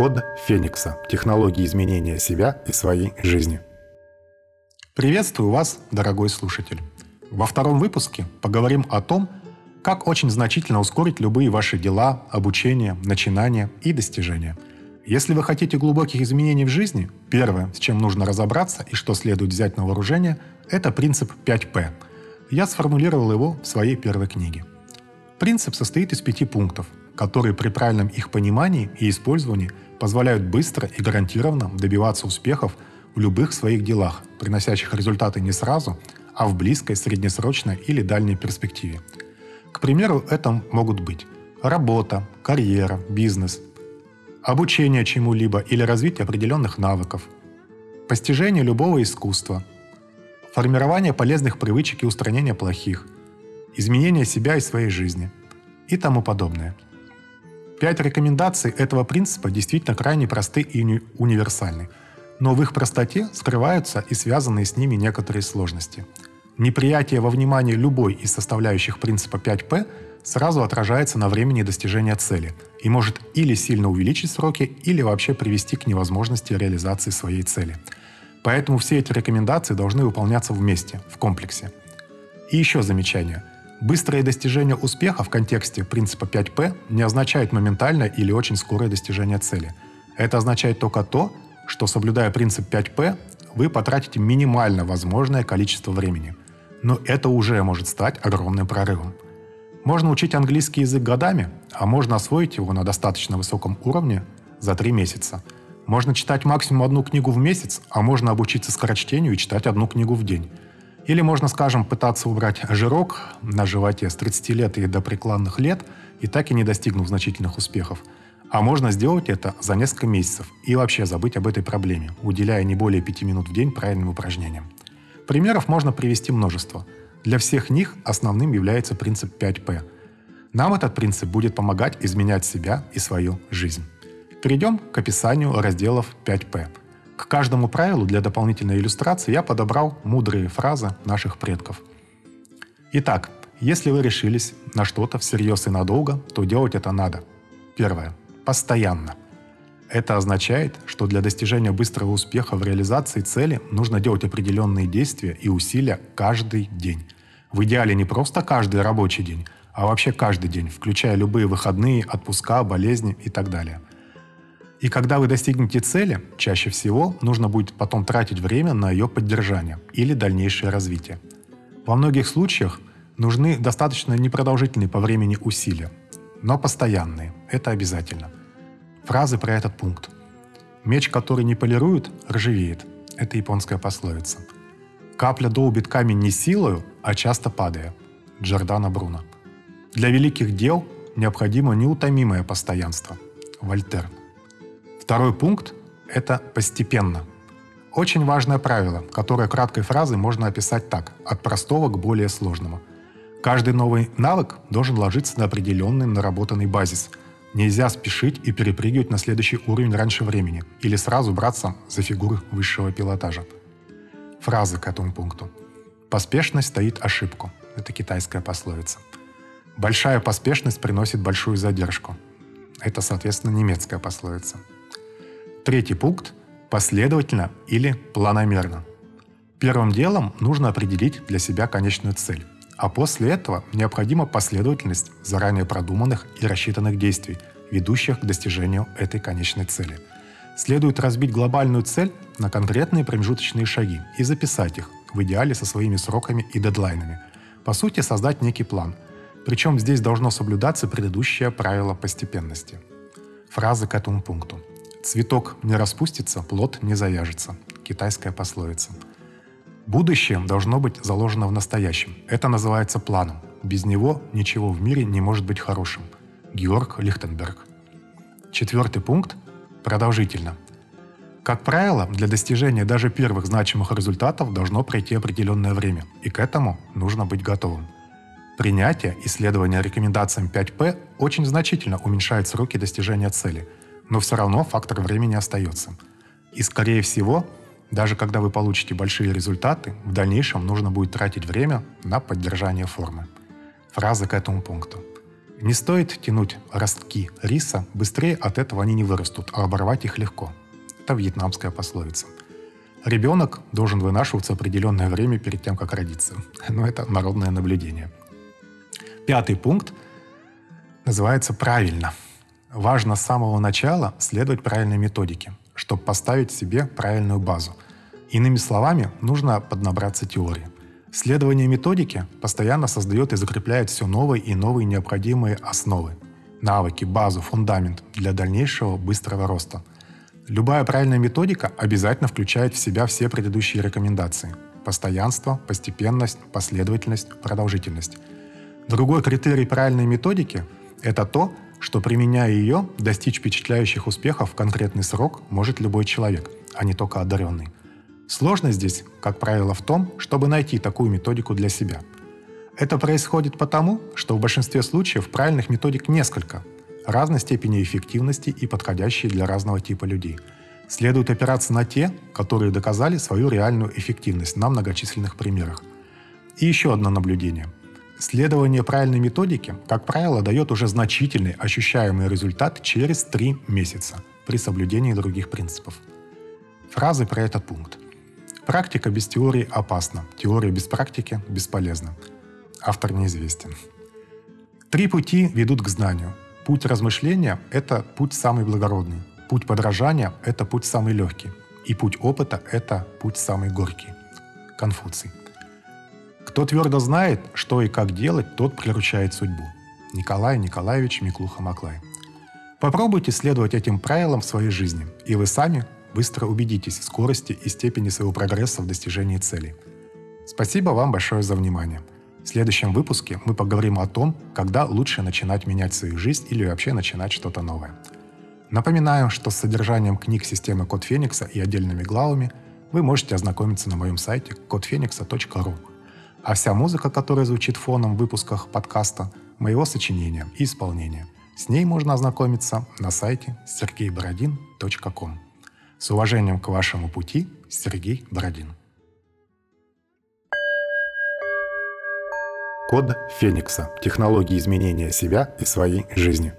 Код Феникса. Технологии изменения себя и своей жизни. Приветствую вас, дорогой слушатель. Во втором выпуске поговорим о том, как очень значительно ускорить любые ваши дела, обучение, начинания и достижения. Если вы хотите глубоких изменений в жизни, первое, с чем нужно разобраться и что следует взять на вооружение, это принцип 5П. Я сформулировал его в своей первой книге. Принцип состоит из пяти пунктов, которые при правильном их понимании и использовании позволяют быстро и гарантированно добиваться успехов в любых своих делах, приносящих результаты не сразу, а в близкой, среднесрочной или дальней перспективе. К примеру, это могут быть работа, карьера, бизнес, обучение чему-либо или развитие определенных навыков, постижение любого искусства, формирование полезных привычек и устранение плохих, изменение себя и своей жизни и тому подобное. Пять рекомендаций этого принципа действительно крайне просты и уни- универсальны, но в их простоте скрываются и связанные с ними некоторые сложности. Неприятие во внимание любой из составляющих принципа 5П сразу отражается на времени достижения цели и может или сильно увеличить сроки, или вообще привести к невозможности реализации своей цели. Поэтому все эти рекомендации должны выполняться вместе, в комплексе. И еще замечание. Быстрое достижение успеха в контексте принципа 5П не означает моментальное или очень скорое достижение цели. Это означает только то, что соблюдая принцип 5П, вы потратите минимально возможное количество времени. Но это уже может стать огромным прорывом. Можно учить английский язык годами, а можно освоить его на достаточно высоком уровне за три месяца. Можно читать максимум одну книгу в месяц, а можно обучиться скорочтению и читать одну книгу в день. Или можно, скажем, пытаться убрать жирок на животе с 30 лет и до прикладных лет, и так и не достигнув значительных успехов. А можно сделать это за несколько месяцев и вообще забыть об этой проблеме, уделяя не более 5 минут в день правильным упражнениям. Примеров можно привести множество. Для всех них основным является принцип 5П. Нам этот принцип будет помогать изменять себя и свою жизнь. Перейдем к описанию разделов 5П. К каждому правилу для дополнительной иллюстрации я подобрал мудрые фразы наших предков. Итак, если вы решились на что-то всерьез и надолго, то делать это надо. Первое. Постоянно. Это означает, что для достижения быстрого успеха в реализации цели нужно делать определенные действия и усилия каждый день. В идеале не просто каждый рабочий день, а вообще каждый день, включая любые выходные, отпуска, болезни и так далее. И когда вы достигнете цели, чаще всего нужно будет потом тратить время на ее поддержание или дальнейшее развитие. Во многих случаях нужны достаточно непродолжительные по времени усилия, но постоянные. Это обязательно. Фразы про этот пункт. Меч, который не полирует, ржавеет. Это японская пословица. Капля долбит камень не силою, а часто падая. Джордана Бруно. Для великих дел необходимо неутомимое постоянство. Вольтер. Второй пункт – это постепенно. Очень важное правило, которое краткой фразой можно описать так – от простого к более сложному. Каждый новый навык должен ложиться на определенный наработанный базис. Нельзя спешить и перепрыгивать на следующий уровень раньше времени или сразу браться за фигуры высшего пилотажа. Фразы к этому пункту. Поспешность стоит ошибку. Это китайская пословица. Большая поспешность приносит большую задержку. Это, соответственно, немецкая пословица. Третий пункт – последовательно или планомерно. Первым делом нужно определить для себя конечную цель, а после этого необходима последовательность заранее продуманных и рассчитанных действий, ведущих к достижению этой конечной цели. Следует разбить глобальную цель на конкретные промежуточные шаги и записать их, в идеале со своими сроками и дедлайнами. По сути, создать некий план. Причем здесь должно соблюдаться предыдущее правило постепенности. Фразы к этому пункту. Цветок не распустится, плод не завяжется. Китайская пословица. Будущее должно быть заложено в настоящем. Это называется планом. Без него ничего в мире не может быть хорошим. Георг Лихтенберг. Четвертый пункт – продолжительно. Как правило, для достижения даже первых значимых результатов должно пройти определенное время, и к этому нужно быть готовым. Принятие и следование рекомендациям 5П очень значительно уменьшает сроки достижения цели – но все равно фактор времени остается. И, скорее всего, даже когда вы получите большие результаты, в дальнейшем нужно будет тратить время на поддержание формы. Фраза к этому пункту. Не стоит тянуть ростки риса, быстрее от этого они не вырастут, а оборвать их легко. Это вьетнамская пословица. Ребенок должен вынашиваться определенное время перед тем, как родиться. Но это народное наблюдение. Пятый пункт называется «правильно». Важно с самого начала следовать правильной методике, чтобы поставить себе правильную базу. Иными словами, нужно поднабраться теории. Следование методике постоянно создает и закрепляет все новые и новые необходимые основы, навыки, базу, фундамент для дальнейшего быстрого роста. Любая правильная методика обязательно включает в себя все предыдущие рекомендации. Постоянство, постепенность, последовательность, продолжительность. Другой критерий правильной методики – это то, что применяя ее, достичь впечатляющих успехов в конкретный срок может любой человек, а не только одаренный. Сложность здесь, как правило, в том, чтобы найти такую методику для себя. Это происходит потому, что в большинстве случаев правильных методик несколько, разной степени эффективности и подходящие для разного типа людей. Следует опираться на те, которые доказали свою реальную эффективность на многочисленных примерах. И еще одно наблюдение – Следование правильной методике, как правило, дает уже значительный ощущаемый результат через три месяца при соблюдении других принципов. Фразы про этот пункт. Практика без теории опасна, теория без практики бесполезна. Автор неизвестен. Три пути ведут к знанию. Путь размышления – это путь самый благородный. Путь подражания – это путь самый легкий. И путь опыта – это путь самый горький. Конфуций. Кто твердо знает, что и как делать, тот приручает судьбу. Николай Николаевич Миклуха-Маклай. Попробуйте следовать этим правилам в своей жизни, и вы сами быстро убедитесь в скорости и степени своего прогресса в достижении целей. Спасибо вам большое за внимание. В следующем выпуске мы поговорим о том, когда лучше начинать менять свою жизнь или вообще начинать что-то новое. Напоминаю, что с содержанием книг системы Код Феникса и отдельными главами вы можете ознакомиться на моем сайте kodfenix.ru – а вся музыка, которая звучит фоном в выпусках подкаста, моего сочинения и исполнения. С ней можно ознакомиться на сайте sergeyborodin.com. С уважением к вашему пути, Сергей Бородин. Код Феникса. Технологии изменения себя и своей жизни.